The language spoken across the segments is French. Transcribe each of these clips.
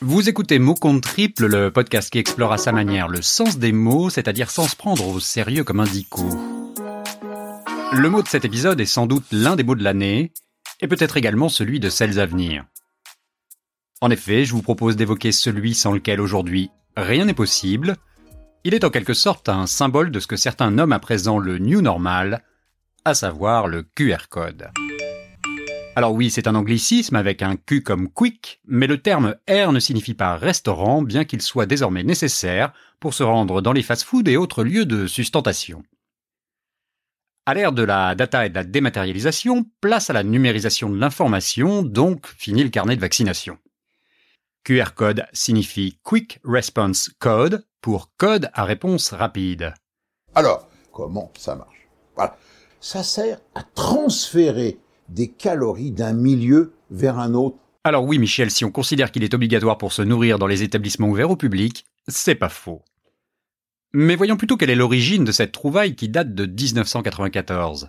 Vous écoutez Mots compte triple, le podcast qui explore à sa manière le sens des mots, c'est-à-dire sans se prendre au sérieux comme un dico. Le mot de cet épisode est sans doute l'un des mots de l'année, et peut-être également celui de celles à venir. En effet, je vous propose d'évoquer celui sans lequel aujourd'hui rien n'est possible. Il est en quelque sorte un symbole de ce que certains nomment à présent le new normal, à savoir le QR code. Alors oui, c'est un anglicisme avec un Q comme quick, mais le terme R ne signifie pas restaurant, bien qu'il soit désormais nécessaire pour se rendre dans les fast-foods et autres lieux de sustentation. À l'ère de la data et de la dématérialisation, place à la numérisation de l'information, donc fini le carnet de vaccination. QR code signifie Quick Response Code pour code à réponse rapide. Alors, comment ça marche? Voilà. Ça sert à transférer des calories d'un milieu vers un autre. Alors oui, Michel, si on considère qu'il est obligatoire pour se nourrir dans les établissements ouverts au public, c'est pas faux. Mais voyons plutôt quelle est l'origine de cette trouvaille qui date de 1994.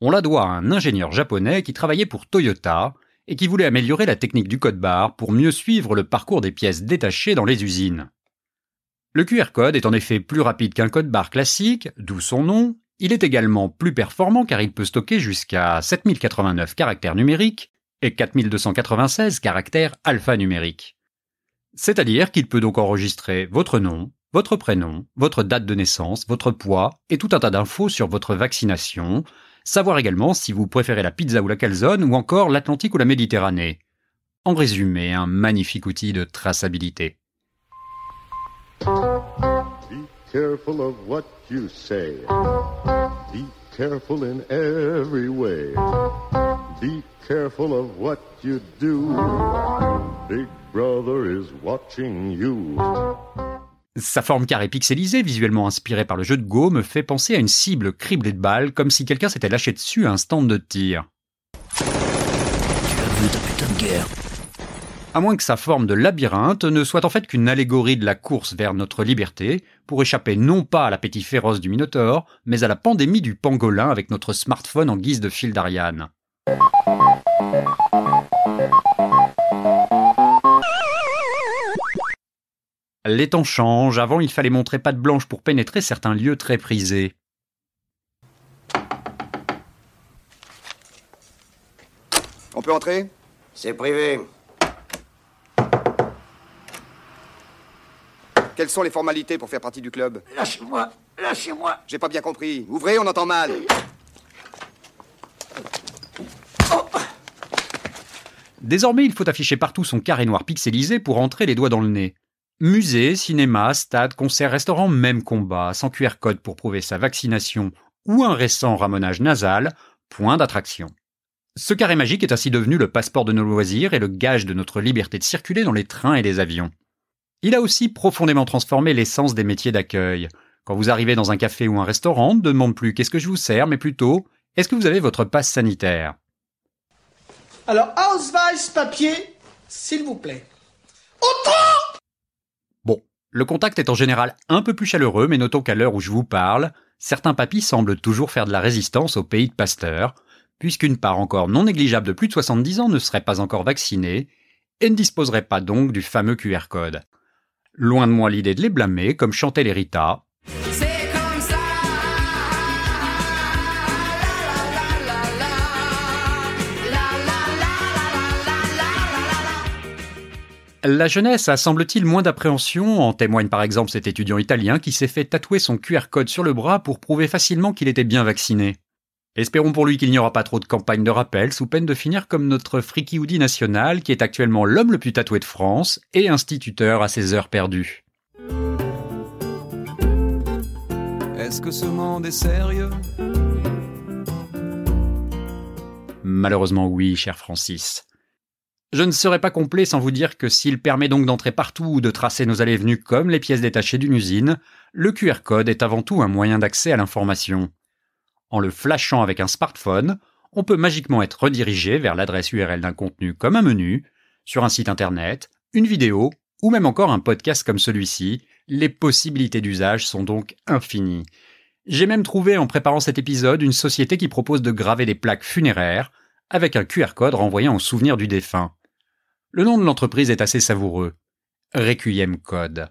On la doit à un ingénieur japonais qui travaillait pour Toyota et qui voulait améliorer la technique du code barre pour mieux suivre le parcours des pièces détachées dans les usines. Le QR code est en effet plus rapide qu'un code barre classique, d'où son nom, il est également plus performant car il peut stocker jusqu'à 7089 caractères numériques et 4296 caractères alphanumériques. C'est-à-dire qu'il peut donc enregistrer votre nom, votre prénom, votre date de naissance, votre poids et tout un tas d'infos sur votre vaccination, savoir également si vous préférez la pizza ou la calzone ou encore l'Atlantique ou la Méditerranée. En résumé, un magnifique outil de traçabilité. Careful of what you say. Be careful in every way. Be careful of what you do. Big brother is watching you. Sa forme carrée pixelisée, visuellement inspirée par le jeu de Go, me fait penser à une cible criblée de balles, comme si quelqu'un s'était lâché dessus à un stand de tir. Tu as vu ta putain de guerre à moins que sa forme de labyrinthe ne soit en fait qu'une allégorie de la course vers notre liberté, pour échapper non pas à l'appétit féroce du Minotaure, mais à la pandémie du pangolin avec notre smartphone en guise de fil d'Ariane. Les temps changent, avant il fallait montrer patte blanche pour pénétrer certains lieux très prisés. On peut entrer? C'est privé. Quelles sont les formalités pour faire partie du club Lâchez-moi Lâchez-moi J'ai pas bien compris. Ouvrez, on entend mal. Désormais, il faut afficher partout son carré noir pixelisé pour entrer les doigts dans le nez. Musée, cinéma, stade, concert, restaurant, même combat, sans QR code pour prouver sa vaccination ou un récent ramonage nasal, point d'attraction. Ce carré magique est ainsi devenu le passeport de nos loisirs et le gage de notre liberté de circuler dans les trains et les avions. Il a aussi profondément transformé l'essence des métiers d'accueil. Quand vous arrivez dans un café ou un restaurant, ne demande plus qu'est-ce que je vous sers, mais plutôt est-ce que vous avez votre passe sanitaire? Alors, Ausweis papier, s'il vous plaît. Bon, le contact est en général un peu plus chaleureux, mais notons qu'à l'heure où je vous parle, certains papis semblent toujours faire de la résistance au pays de Pasteur, puisqu'une part encore non négligeable de plus de 70 ans ne serait pas encore vaccinée et ne disposerait pas donc du fameux QR code. Loin de moi l'idée de les blâmer, comme chantait les Rita. La jeunesse a semble-t-il moins d'appréhension, en témoigne par exemple cet étudiant italien qui s'est fait tatouer son QR code sur le bras pour prouver facilement qu'il était bien vacciné. Espérons pour lui qu'il n'y aura pas trop de campagnes de rappel sous peine de finir comme notre Friki Woody national qui est actuellement l'homme le plus tatoué de France et instituteur à ses heures perdues. Est-ce que ce monde est sérieux? Malheureusement oui, cher Francis. Je ne serai pas complet sans vous dire que s'il permet donc d'entrer partout ou de tracer nos allées-venues comme les pièces détachées d'une usine, le QR code est avant tout un moyen d'accès à l'information. En le flashant avec un smartphone, on peut magiquement être redirigé vers l'adresse URL d'un contenu comme un menu, sur un site internet, une vidéo ou même encore un podcast comme celui-ci. Les possibilités d'usage sont donc infinies. J'ai même trouvé en préparant cet épisode une société qui propose de graver des plaques funéraires avec un QR code renvoyant au souvenir du défunt. Le nom de l'entreprise est assez savoureux. Requiem Code.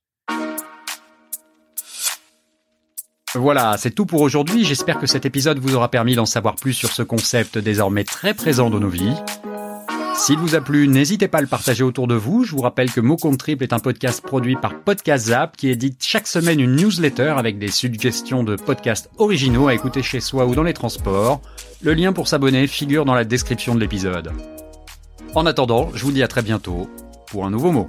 Voilà, c'est tout pour aujourd'hui. J'espère que cet épisode vous aura permis d'en savoir plus sur ce concept désormais très présent dans nos vies. S'il vous a plu, n'hésitez pas à le partager autour de vous. Je vous rappelle que Mot Compte Triple est un podcast produit par Podcast Zap qui édite chaque semaine une newsletter avec des suggestions de podcasts originaux à écouter chez soi ou dans les transports. Le lien pour s'abonner figure dans la description de l'épisode. En attendant, je vous dis à très bientôt pour un nouveau mot.